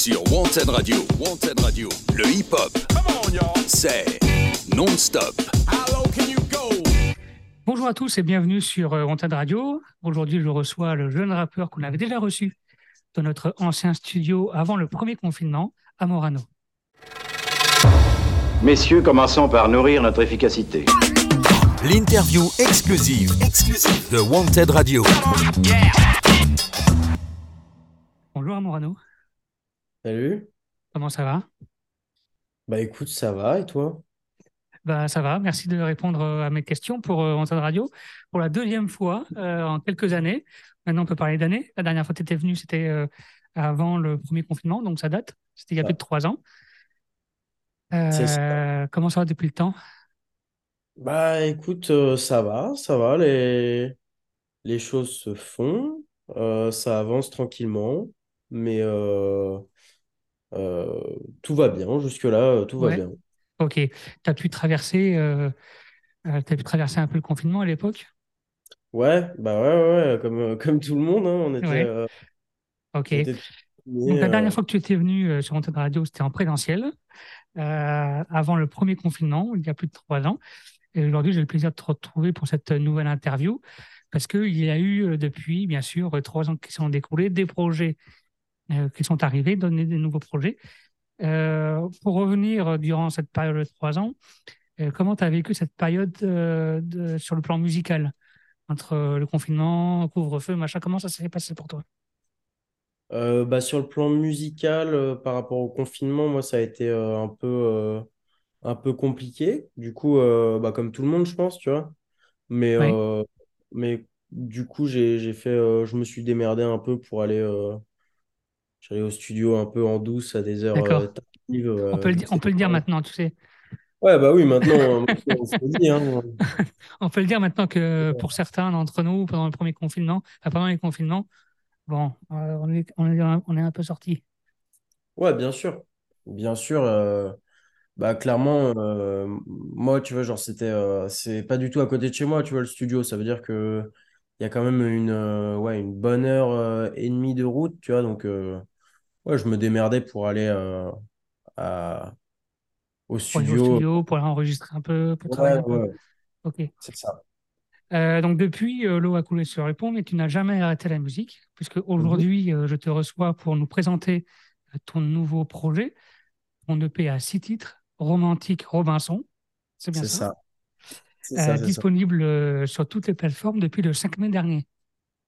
sur Wanted Radio. Wanted Radio, le hip-hop, c'est non-stop. Bonjour à tous et bienvenue sur euh, Wanted Radio. Aujourd'hui, je reçois le jeune rappeur qu'on avait déjà reçu dans notre ancien studio avant le premier confinement, à Morano. Messieurs, commençons par nourrir notre efficacité. L'interview exclusive, exclusive de Wanted Radio. Bonjour à Morano, Salut. comment ça va? Bah écoute, ça va et toi? Bah, ça va, merci de répondre euh, à mes questions pour euh, Wanted Radio. Pour la deuxième fois euh, en quelques années. Maintenant, on peut parler d'années. La dernière fois que tu étais venu, c'était euh, avant le premier confinement, donc ça date. C'était il y a plus de trois ans. C'est ça. Euh, comment ça va depuis le temps? Bah écoute, euh, ça va, ça va, les, les choses se font, euh, ça avance tranquillement, mais tout va bien, jusque-là, euh, tout va Ouais. bien. Ok, tu as pu traverser, euh, euh, t'as pu traverser un peu le confinement à l'époque? Ouais, bah ouais, ouais, ouais, comme, euh, comme tout le monde, hein, on était, Ouais. euh, Ok. on était Donc, la dernière euh, fois que tu étais venu euh, sur Antenne Radio, c'était en présentiel, euh, avant le premier confinement, il y a plus de trois ans. Et aujourd'hui, j'ai le plaisir de te retrouver pour cette nouvelle interview, parce qu'il y a eu euh, depuis, bien sûr, euh, trois ans qui sont découlés, des projets euh, qui sont arrivés, donner des nouveaux projets. Euh, pour revenir euh, durant cette période de trois ans, euh, comment tu as vécu cette période euh, de- sur le plan musical, entre euh, le confinement, couvre-feu, machin, comment ça s'est passé pour toi? euh, bah, sur le plan musical, euh, par rapport au confinement, moi, ça a été euh, un peu, euh, un peu compliqué. Du coup, euh, bah, comme tout le monde, je pense, tu vois. Mais, Oui, euh, mais du coup, j'ai, j'ai fait, euh, je me suis démerdé un peu pour aller, euh, j'allais au studio un peu en douce à des heures euh, tardives. On peut euh, le, on peut le dire maintenant, tu sais. Ouais, bah oui, maintenant, euh, on se le dit, hein. On peut le dire maintenant que pour certains d'entre nous, pendant le premier confinement, enfin, pendant les confinements, bon, euh, on est, on est, un- on est un peu sortis. Ouais, bien sûr. Bien sûr. euh, bah, clairement, euh, moi, tu vois, genre, c'était, euh, c'est pas du tout à côté de chez moi, tu vois, le studio. Ça veut dire que il y a quand même une, euh, ouais, une bonne heure euh, et demie de route, tu vois. Donc, euh, ouais, je me démerdais pour aller à, au Pour aller au studio. pour aller enregistrer un peu, pour travailler un peu. Ok. c'est ça. Donc depuis, l'eau a coulé sur les ponts, mais tu n'as jamais arrêté la musique, puisque Mhm. aujourd'hui, je te reçois pour nous présenter ton nouveau projet, ton EP à six titres, Romantique Robinson. C'est bien C'est ça? ça. Euh, ça, disponible euh, sur toutes les plateformes depuis le 5 mai dernier.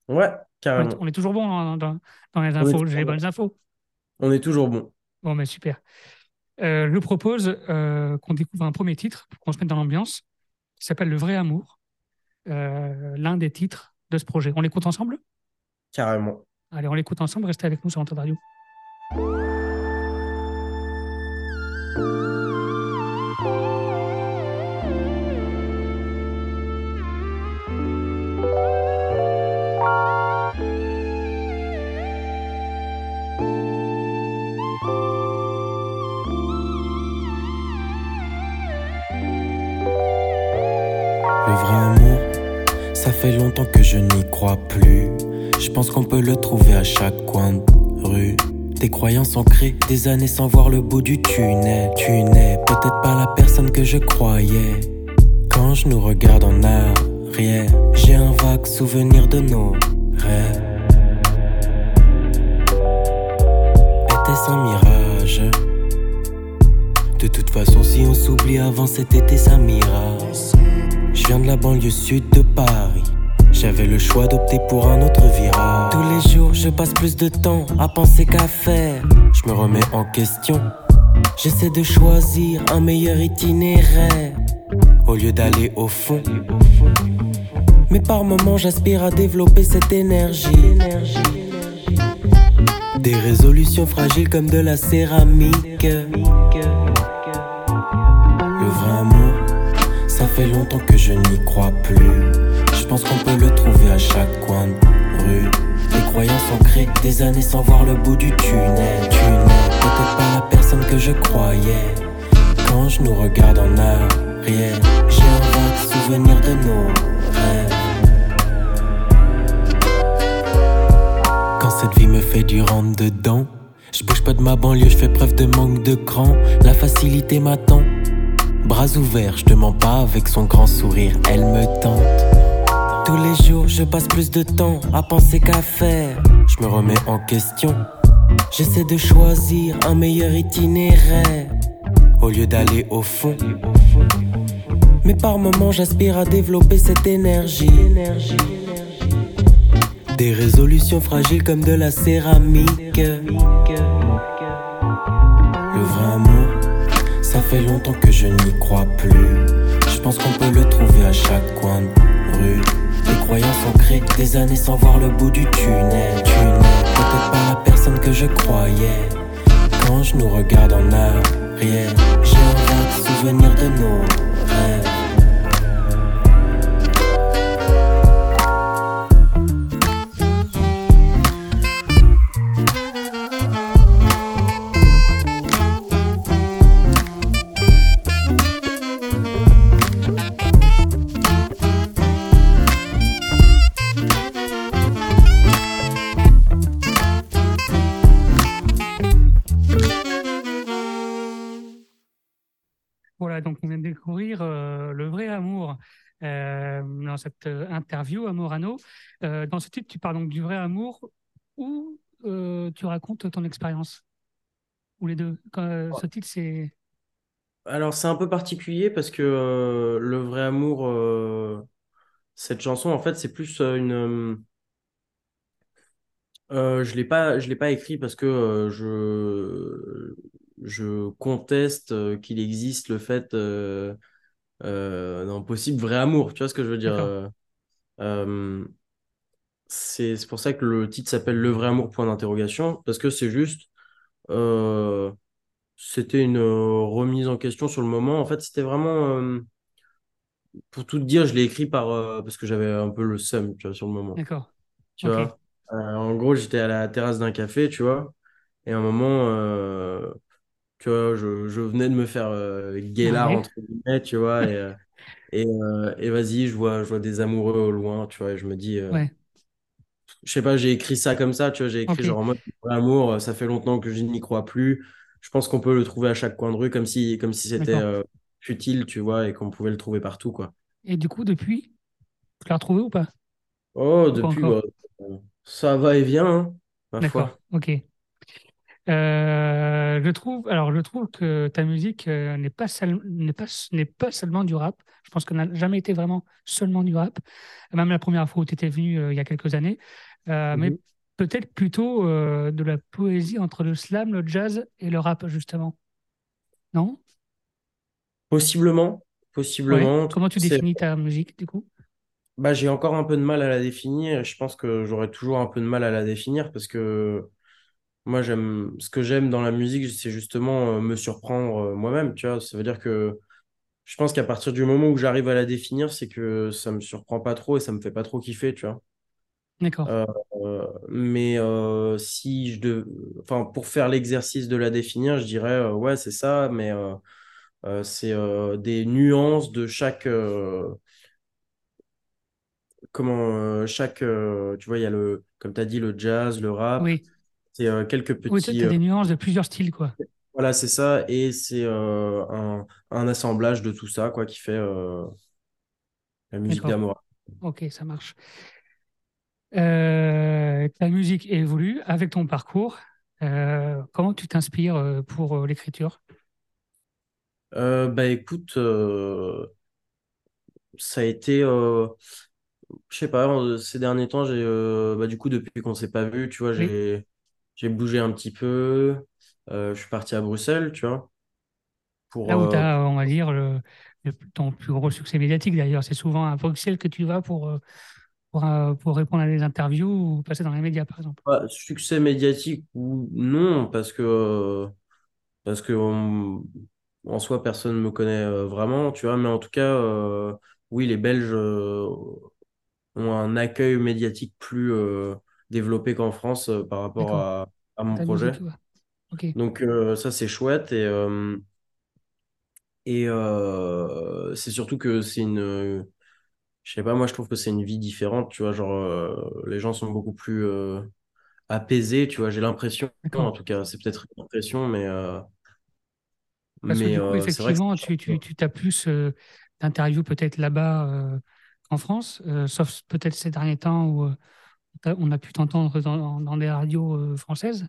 Ouais, On est, carrément. on est toujours bon dans, dans- dans les infos, j'ai les bonnes infos. On est toujours bon. Bon, mais super. Euh, je propose euh, qu'on découvre un premier titre pour qu'on se mette dans l'ambiance, qui s'appelle Le vrai amour, euh, l'un des titres de ce projet. On l'écoute ensemble? Carrément. Allez, on l'écoute ensemble, restez avec nous sur Antenne Radio. Vrai ça fait longtemps que je n'y crois plus. Je pense qu'on peut le trouver à chaque coin de rue. Des croyances ancrées, des années sans voir le bout du tunnel. Tu n'es peut-être pas la personne que je croyais. Quand je nous regarde en arrière, j'ai un vague souvenir de nos rêves. Était-ce un mirage? De toute façon, si on s'oublie avant cet été, ça mirage. Je viens de la banlieue sud de Paris. J'avais le choix d'opter pour un autre virage. Tous les jours, je passe plus de temps à penser qu'à faire. Je me remets en question. J'essaie de choisir un meilleur itinéraire au lieu d'aller au fond. Mais par moments, j'aspire à développer cette énergie. Des résolutions fragiles comme de la céramique. Fait longtemps que je n'y crois plus. Je pense qu'on peut le trouver à chaque coin de rue. Des croyances ancrées, des années sans voir le bout du tunnel. Tu n'es peut-être pas la personne que je croyais. Quand je nous regarde en arrière, j'ai un vague souvenir de nos rêves. Quand cette vie me fait du rentre dedans, Je bouge pas de ma banlieue, je fais preuve de manque de cran. La facilité m'attend. Bras ouverts, je te mens pas avec son grand sourire, elle me tente. Tous les jours, je passe plus de temps à penser qu'à faire. Je me remets en question. J'essaie de choisir un meilleur itinéraire au lieu d'aller au fond. Mais par moments, j'aspire à développer cette énergie. Des résolutions fragiles comme de la céramique. Fait longtemps que je n'y crois plus. Je pense qu'on peut le trouver à chaque coin de rue. Les croyances ancrées, des années sans voir le bout du tunnel. Tunnel, peut-être pas la personne que je croyais. Quand je nous regarde en arrière, j'ai un vague souvenir de nos rêves. Cette euh, interview à Morano. Euh, dans ce titre, tu parles donc du vrai amour ou euh, tu racontes ton expérience? Ou les deux? Quand, euh, Ce titre, c'est. Alors, c'est un peu particulier parce que euh, le vrai amour, euh, cette chanson, en fait, c'est plus euh, une. euh, euh, je l'ai pas, je l'ai pas écrit parce que euh, je, je conteste euh, qu'il existe le fait euh, euh, d'un possible vrai amour. Tu vois ce que je veux dire? Euh, euh, c'est, pour ça que le titre s'appelle Le vrai amour, point d'interrogation, parce que c'est juste. euh, c'était une euh, remise en question sur le moment. En fait, c'était vraiment. euh, pour tout dire, je l'ai écrit par, euh, parce que j'avais un peu le seum, tu vois, sur le moment. D'accord. Tu vois. Euh, en gros, j'étais à la terrasse d'un café, tu vois. Et à un moment, euh, tu vois, je, je venais de me faire euh, guélard, Ouais. entre guillemets, tu vois. Et, euh, et, euh, et vas-y, je vois, je vois des amoureux au loin, tu vois. Et je me dis, euh, Ouais. je sais pas, j'ai écrit ça comme ça, tu vois. J'ai écrit genre en mode amour, ça fait longtemps que je n'y crois plus. Je pense qu'on peut le trouver à chaque coin de rue, comme si, comme si c'était futile, tu vois, et qu'on pouvait le trouver partout, quoi. Et du coup, depuis, tu l'as retrouvé ou pas? Oh, Ou depuis, bah, ça va et vient, hein, ma D'accord. foi. Ok. Euh, je trouve, alors je trouve que ta musique euh, n'est pas, seul- n'est pas, n'est pas seulement du rap. Je pense qu'elle n'a jamais été vraiment seulement du rap. Même la première fois où tu étais venu euh, il y a quelques années. Euh, mais peut-être plutôt de la poésie entre le slam, le jazz et le rap, justement. Non? Possiblement, Ouais. possiblement. Comment tu définis ta musique, du coup? bah, j'ai encore un peu de mal à la définir. Je pense que j'aurai toujours un peu de mal à la définir parce que moi, j'aime, ce que j'aime dans la musique, c'est justement euh, me surprendre euh, moi-même, tu vois. Ça veut dire que je pense qu'à partir du moment où j'arrive à la définir, c'est que ça me surprend pas trop et ça me fait pas trop kiffer, tu vois. D'accord. Euh, mais si je dev... enfin, pour faire l'exercice de la définir, je dirais ouais, c'est ça, mais c'est des nuances de chaque comment euh, chaque euh, tu vois, il y a le comme tu as dit le jazz, le rap, Oui. C'est euh, quelques Oui, tu petits as euh, des nuances de plusieurs styles, quoi. voilà, c'est ça et c'est euh, un, un assemblage de tout ça quoi qui fait la musique d'Amora. Ok, ça marche. Ta musique évolue avec ton parcours. Comment tu t'inspires pour l'écriture? Bah écoute, ça a été Je sais pas, ces derniers temps, j'ai euh, bah, du coup, depuis qu'on s'est pas vu, tu vois, j'ai j'ai bougé un petit peu. Euh, je suis parti à Bruxelles, tu vois, pour Là où tu euh, as, on va dire, le, le- ton plus gros succès médiatique d'ailleurs. C'est souvent à Bruxelles que tu vas pour, euh, pour, euh, pour répondre à des interviews ou passer dans les médias, par exemple. pas succès médiatique ou non, parce que euh, parce que on- en soi, personne me connaît euh, vraiment, tu vois, mais en tout cas, euh, oui, les Belges euh, ont un accueil médiatique plus euh, développé qu'en France euh, par rapport à, à mon projet. Donc euh, ça, c'est chouette et euh, Et c'est surtout que c'est une, je sais pas, moi je trouve que c'est une vie différente, tu vois, genre les gens sont beaucoup plus euh, apaisé, tu vois, j'ai l'impression, en tout cas, c'est peut-être une impression, mais, Parce que mais du coup, effectivement, tu, tu, tu as plus d'interviews peut-être là-bas qu'en France, sauf peut-être ces derniers temps où on a pu t'entendre dans, dans des radios euh, françaises.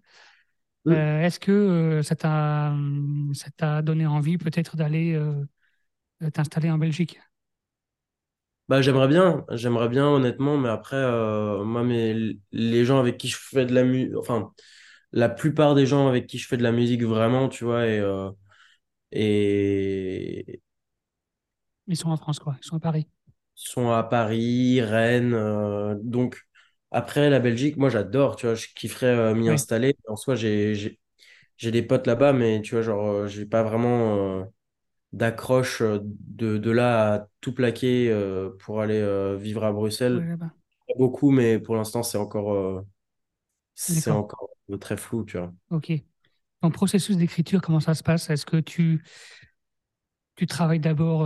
Euh, est-ce que euh, ça t'a donné envie peut-être d'aller t'installer en Belgique? Bah, j'aimerais bien, j'aimerais bien honnêtement, mais après, euh, moi, les gens avec qui je fais de la musique, enfin, la plupart des gens avec qui je fais de la musique vraiment, tu vois, et, euh, et Ils sont en France, quoi. Ils sont à Paris. sont à Paris, Rennes, euh, donc après la Belgique, moi j'adore, tu vois, je kifferais euh, m'y Oui, installer. En soi, j'ai, des potes là-bas, mais tu vois, genre, euh, j'ai pas vraiment euh, d'accroche de, de là à tout plaquer euh, pour aller euh, vivre à Bruxelles. Pas beaucoup, mais pour l'instant, c'est encore, euh, c'est encore très flou, tu vois. Ok. Ton processus d'écriture, comment ça se passe? Est-ce que tu, tu travailles d'abord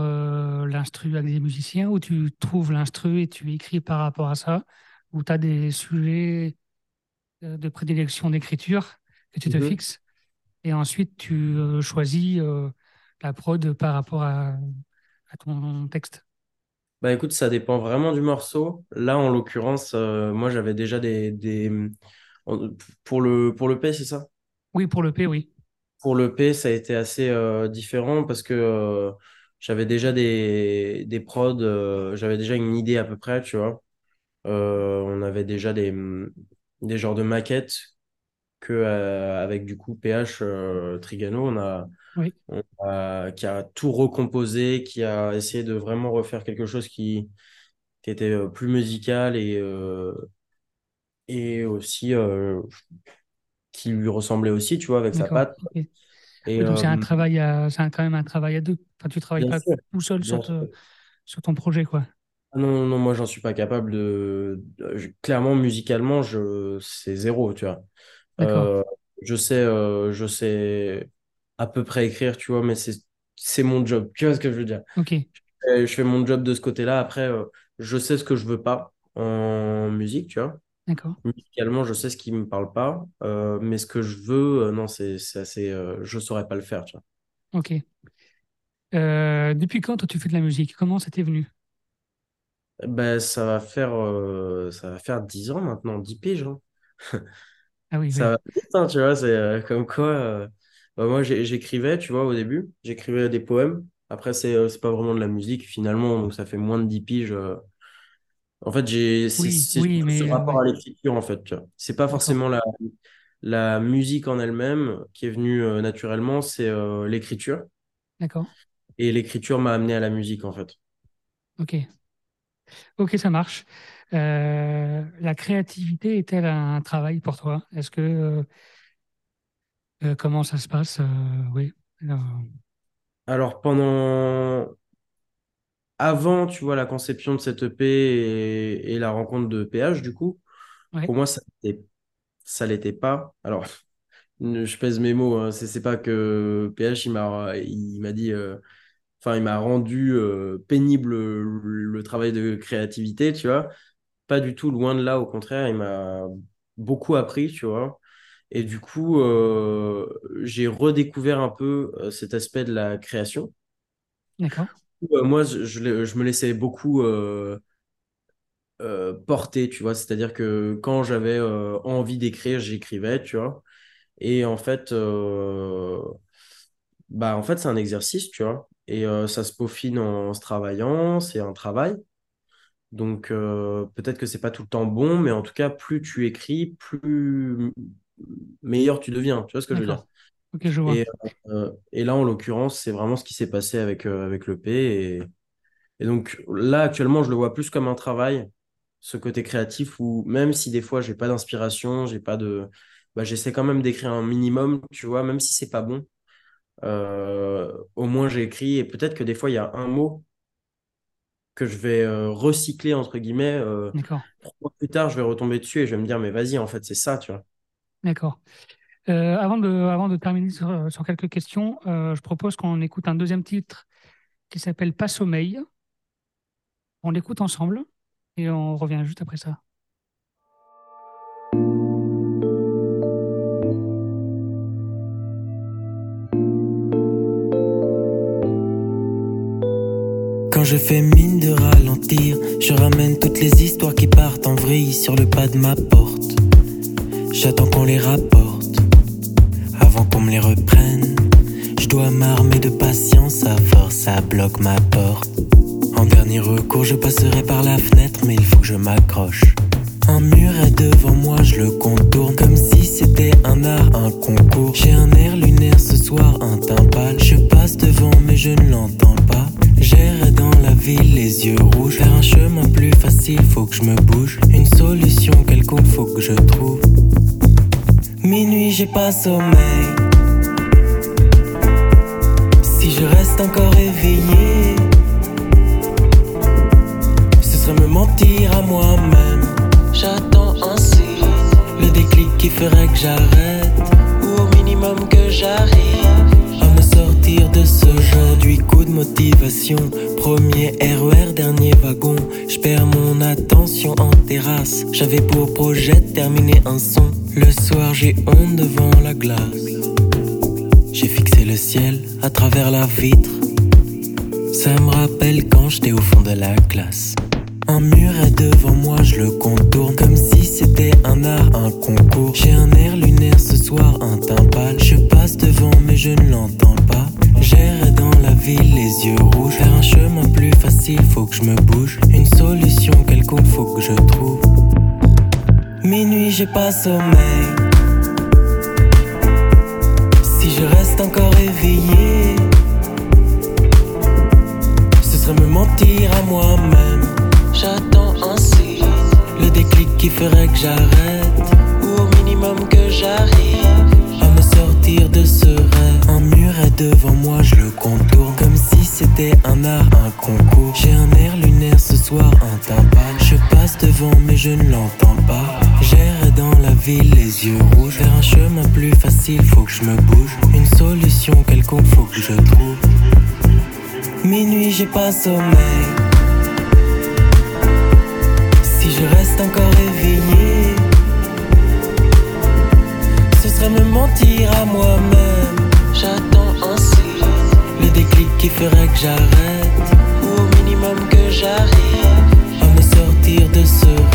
l'instru avec des musiciens ou tu trouves l'instru et tu écris par rapport à ça? Ou tu as des sujets euh, de prédilection d'écriture que tu te Mhm. fixes et ensuite tu euh, choisis euh, la prod par rapport à, à ton texte? Bah écoute, ça dépend vraiment du morceau. Là, en l'occurrence, euh, moi j'avais déjà des, des... Pour le, pour le P, c'est ça? Oui, pour le P, oui. Pour le P, ça a été assez différent parce que j'avais déjà des, des prods, j'avais déjà une idée à peu près, tu vois. Euh, on avait déjà des, des genres de maquettes que euh, avec du coup PH euh, Trigano, on a, Oui, on a- qui a tout recomposé, qui a essayé de vraiment refaire quelque chose qui, qui était euh, plus musical et, et aussi qui lui ressemblait aussi, tu vois, avec sa patte. Et donc c'est un travail à, c'est un- quand même un travail à deux. Enfin, tu travailles pas sûr, tout seul sur, te- sur ton projet, quoi. Ah Non, non, moi, j'en suis pas capable de. de- je- Clairement, musicalement, je... c'est zéro, tu vois. D'accord. Euh, je sais, euh, je sais à peu près écrire, tu vois, mais c'est c'est mon job. Tu vois ce que je veux dire? Ok, Euh, Je fais mon job de ce côté-là. Après, euh, je sais ce que je veux pas en musique, tu vois. d'accord. Musicalement, je sais ce qui me parle pas, euh, mais ce que je veux, euh, non, c'est c'est assez. euh, je saurais pas le faire, tu vois. Ok. Euh, depuis quand toi tu fais de la musique? Comment ça t'est venu? Ben, ça va faire, euh, ça va faire 10 ans maintenant, 10 piges. hein. Ah oui, Ça oui. va vite, hein, tu vois, c'est euh, comme quoi. euh, bah, moi, j'ai- j'écrivais, tu vois, au début, j'écrivais des poèmes. Après, c'est euh, c'est pas vraiment de la musique, finalement, donc ça fait moins de 10 piges. euh. En fait, j'ai, c'est Oui, c'est oui, ce mais euh, rapport ouais, à l'écriture, en fait, tu vois. C'est pas d'accord, forcément la, la musique en elle-même qui est venue euh, naturellement, c'est euh, l'écriture. d'accord. Et l'écriture m'a amené à la musique, en fait. Ok, ok, ça marche. Euh, la créativité est-elle un travail pour toi? Est-ce que euh, euh, comment ça se passe? Oui. Alors, Alors, pendant. Avant, tu vois, la conception de cette EP et, et la rencontre de PH, du coup, ouais, pour moi, ça ça l'était pas. Alors, je pèse mes mots, hein. C'est c'est pas que PH, il m'a il m'a dit, euh, enfin, il m'a rendu euh, pénible le, le travail de créativité, tu vois. Pas du tout, loin de là, au contraire, il m'a beaucoup appris, tu vois. Et du coup, euh, j'ai redécouvert un peu euh, cet aspect de la création. d'accord, moi, je, je l'ai- je me laissais beaucoup porter, tu vois. C'est-à-dire que quand j'avais envie d'écrire, j'écrivais, tu vois. Et en fait, euh, bah, en fait, c'est un exercice, tu vois. Et euh, ça se peaufine en, se travaillant, c'est un travail. Donc, euh, peut-être que c'est pas tout le temps bon, mais en tout cas, plus tu écris, plus meilleur tu deviens. Tu vois ce que je veux dire? Ok, je vois. Et, euh, et là, en l'occurrence, c'est vraiment ce qui s'est passé avec, avec le P. Et, et donc, là, actuellement, je le vois plus comme un travail, ce côté créatif, où même si des fois, j'ai pas d'inspiration, j'ai pas de. Bah, j'essaie quand même d'écrire un minimum, tu vois, même si c'est pas bon. Euh, au moins, j'ai écrit. Et peut-être que des fois, il y a un mot que je vais euh, recycler, entre guillemets. euh, D'accord, trois mois plus tard, je vais retomber dessus et je vais me dire, mais vas-y, en fait, c'est ça, tu vois. d'accord. Euh, avant de, avant de terminer sur, sur quelques questions, je propose qu'on écoute un deuxième titre qui s'appelle Pas sommeil. On l'écoute ensemble et on revient juste après ça. Je fais mine de ralentir, je ramène toutes les histoires qui partent en vrille sur le pas de ma porte. J'attends qu'on les rapporte, avant qu'on me les reprenne. Je dois m'armer de patience, à force ça bloque ma porte. En dernier recours, je passerai par la fenêtre, mais il faut que je m'accroche. Un mur est devant moi, je le contourne comme si c'était un art, un concours. J'ai un air lunaire ce soir, un timpale. Je passe devant, mais je ne l'entends ville, les yeux rouges. Faire un chemin plus facile, faut que je me bouge. Une solution quelconque, faut que je trouve. Minuit, j'ai pas sommeil. Si je reste encore éveillé, ce serait me mentir à moi-même. J'attends un signe, le déclic qui ferait que j'arrête, ou au minimum que j'arrive jeu. coup de motivation, premier RER, dernier wagon. Je perds mon attention en terrasse. J'avais pour projet de terminer un son. Le soir, j'ai honte devant la glace. J'ai fixé le ciel à travers la vitre. Ça me rappelle quand j'étais au fond de la classe. Un mur est devant moi, je le contourne comme si c'était un art, un concours. J'ai un air lunaire ce soir, un timpale. Je passe devant, mais je ne l'entends ville, les yeux rouges. Faire un chemin plus facile, faut que je me bouge. Une solution quelconque, faut que je trouve. Minuit, j'ai pas sommeil. Si je reste encore éveillé, ce serait me mentir à moi-même. J'attends un signe, le déclic qui ferait que j'arrête, ou au minimum que j'arrive à me sortir de ce rêve. Un mur est devant moi, je le c'était un art, un concours. J'ai un air lunaire ce soir, un timpane. Je passe devant, mais je ne l'entends pas. J'erre dans la ville, les yeux rouges. Faire un chemin plus facile, faut que je me bouge. Une solution quelconque, faut que je trouve. Minuit, j'ai pas sommeil. Si je reste encore éveillé, ce serait me mentir à moi-même. J'attends ferait que j'arrête, au minimum que j'arrive à me sortir de ce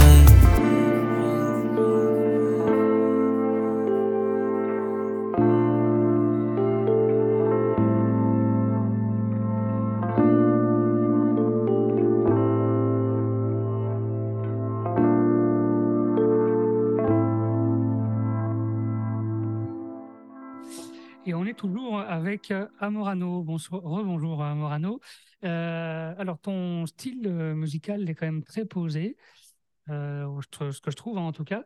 avec euh, Amorano. Bonsoir, rebonjour Amorano. Euh, alors, ton style euh, musical est quand même très posé, ce que je trouve hein, en tout cas.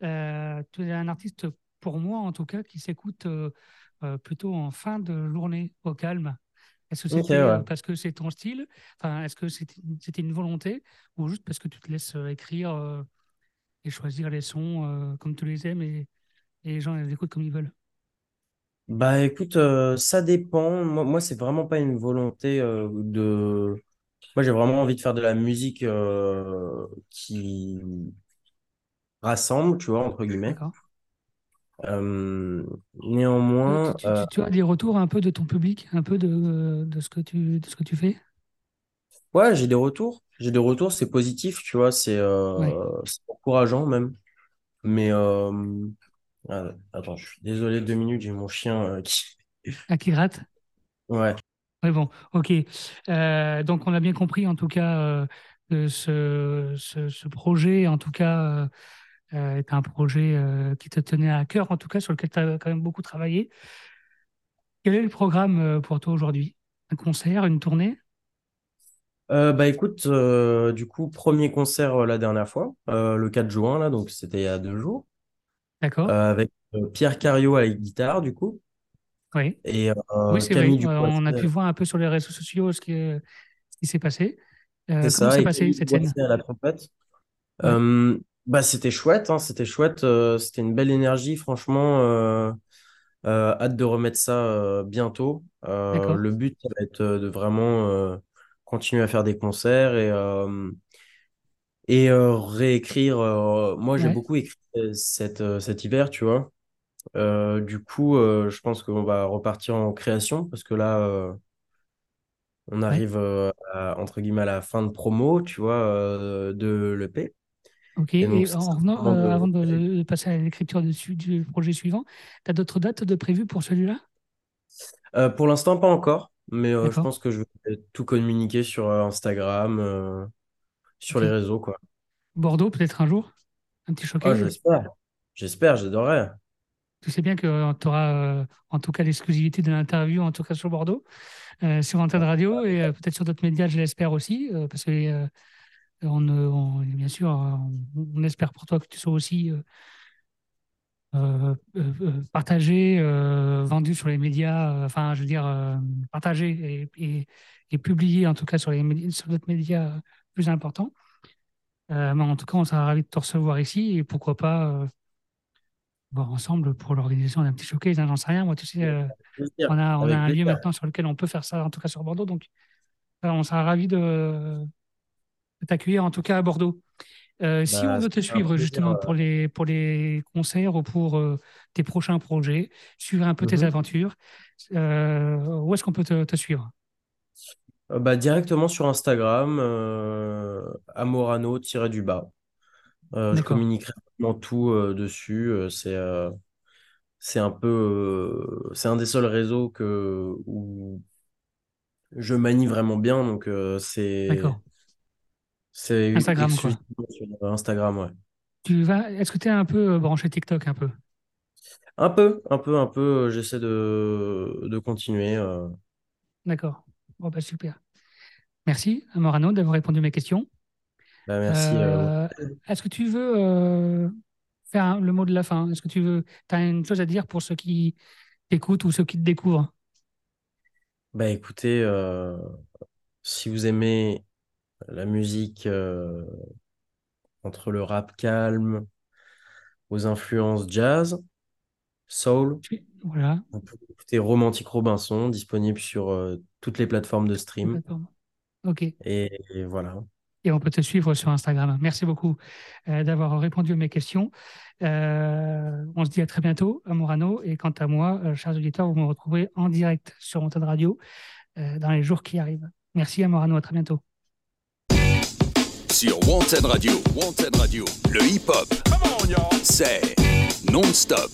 tu es un artiste, pour moi en tout cas, qui s'écoute plutôt en fin de journée au calme. Est-ce que c'est parce que c'est ton style? Enfin, Est-ce que c'était une volonté? Ou juste parce que tu te laisses écrire et choisir les sons comme tu les aimes et, et les gens les écoutent comme ils veulent? Bah écoute, euh, ça dépend. Moi, moi c'est vraiment pas une volonté euh, de. Moi, j'ai vraiment envie de faire de la musique euh, qui rassemble, tu vois, entre guillemets. D'accord. néanmoins, Tu, tu- as des retours un peu de ton public, un peu de, de ce que tu, de ce que tu fais? ouais, j'ai des retours. J'ai des retours, c'est positif, tu vois, c'est c'est encourageant même. Mais ah, attends, je suis désolé, deux minutes, j'ai mon chien euh, qui. Ah, qui gratte? Ouais. Oui, bon, ok. Euh, donc, on a bien compris, en tout cas, euh, que ce, ce, projet, en tout cas, est un projet qui te tenait à cœur, en tout cas, sur lequel tu as quand même beaucoup travaillé. Quel est le programme pour toi aujourd'hui? Un concert, une tournée? bah écoute, du coup, premier concert la dernière fois, le 4 juin, là, donc c'était il y a deux jours. D'accord. Euh, avec euh, Pierre Cario à la guitare, du coup. Oui. Et euh, oui, c'est vrai. on a pu voir un peu sur les réseaux sociaux ce qui, ce qui s'est passé. c'est ça, s'est passé cette scène? à la trompette. bah, c'était chouette, hein, c'était chouette, c'était une belle énergie, franchement. hâte de remettre ça bientôt. le but, ça va être de vraiment continuer à faire des concerts et, et réécrire. moi, j'ai beaucoup écrit cet, cet hiver, tu vois. du coup, je pense qu'on va repartir en création parce que là, On arrive à, entre guillemets à la fin de promo, tu vois, de l'EP. Ok, Et donc, en revenant, euh, de- avant de, passer à l'écriture du, projet suivant, tu as d'autres dates de prévues pour celui-là? Euh, pour l'instant, pas encore, mais euh, je pense que je vais tout communiquer sur Instagram, sur les réseaux, quoi. Bordeaux, peut-être un jour? Un petit Oh, showcase? j'espère. J'espère, j'adorerais. Tu sais bien que tu auras en tout cas l'exclusivité de l'interview, en tout cas sur Bordeaux, euh, sur Antenne Radio et euh, peut-être sur d'autres médias, je l'espère aussi, euh, parce que euh, on, euh, on- bien sûr, euh, on, on espère pour toi que tu sois aussi euh, euh, euh, euh, partagé, euh, vendu sur les médias, euh, enfin, je veux dire, euh, partagé et, et, et publié en tout cas sur les médias, sur d'autres médias euh, plus importants. Euh, mais en tout cas, on sera ravis de te recevoir ici et pourquoi pas euh, voir ensemble pour l'organisation d'un petit showcase, hein, j'en sais rien. Moi, tu sais, euh, on a, on un lieu maintenant sur lequel on peut faire ça, en tout cas sur Bordeaux. Donc, on sera ravis de, de t'accueillir, en tout cas à Bordeaux. Si on Bah, veut te suivre plaisir. justement pour les, pour les concerts ou pour tes prochains projets, suivre un peu tes mhm. aventures, où est-ce qu'on peut te, te suivre? Euh, bah, directement sur Instagram, euh, amorano-du-bas. Euh, je D'accord, communique vraiment tout dessus. c'est c'est un peu, c'est un des seuls réseaux que, où je manie vraiment bien. Donc, c'est, Instagram, quoi. sur Instagram, ouais. Tu vas, est-ce que tu es un peu branché TikTok un peu? Un peu, un peu, un peu, j'essaie de, de continuer. D'accord. Bon, bah, super. Merci, Morano, d'avoir répondu à mes questions. Bah, merci. euh, Euh, est-ce que tu veux euh, faire un- le mot de la fin? Est-ce que tu veux, as une chose à dire pour ceux qui t'écoutent ou ceux qui te découvrent? bah, écoutez, euh, si vous aimez la musique entre le rap calme, aux influences jazz, soul, Voilà, vous pouvez écouter Romantique Robinson, disponible sur euh, toutes les plateformes de stream. Ok. Et, et voilà. Et on peut te suivre sur Instagram. Merci beaucoup euh, d'avoir répondu à mes questions. Euh, on se dit à très bientôt à Morano. Et quant à moi, euh, chers auditeurs, vous me retrouvez en direct sur Antenne Radio euh, dans les jours qui arrivent. Merci à Morano, à très bientôt. Sur Wanted Radio, Wanted Radio, le hip-hop, c'est non-stop.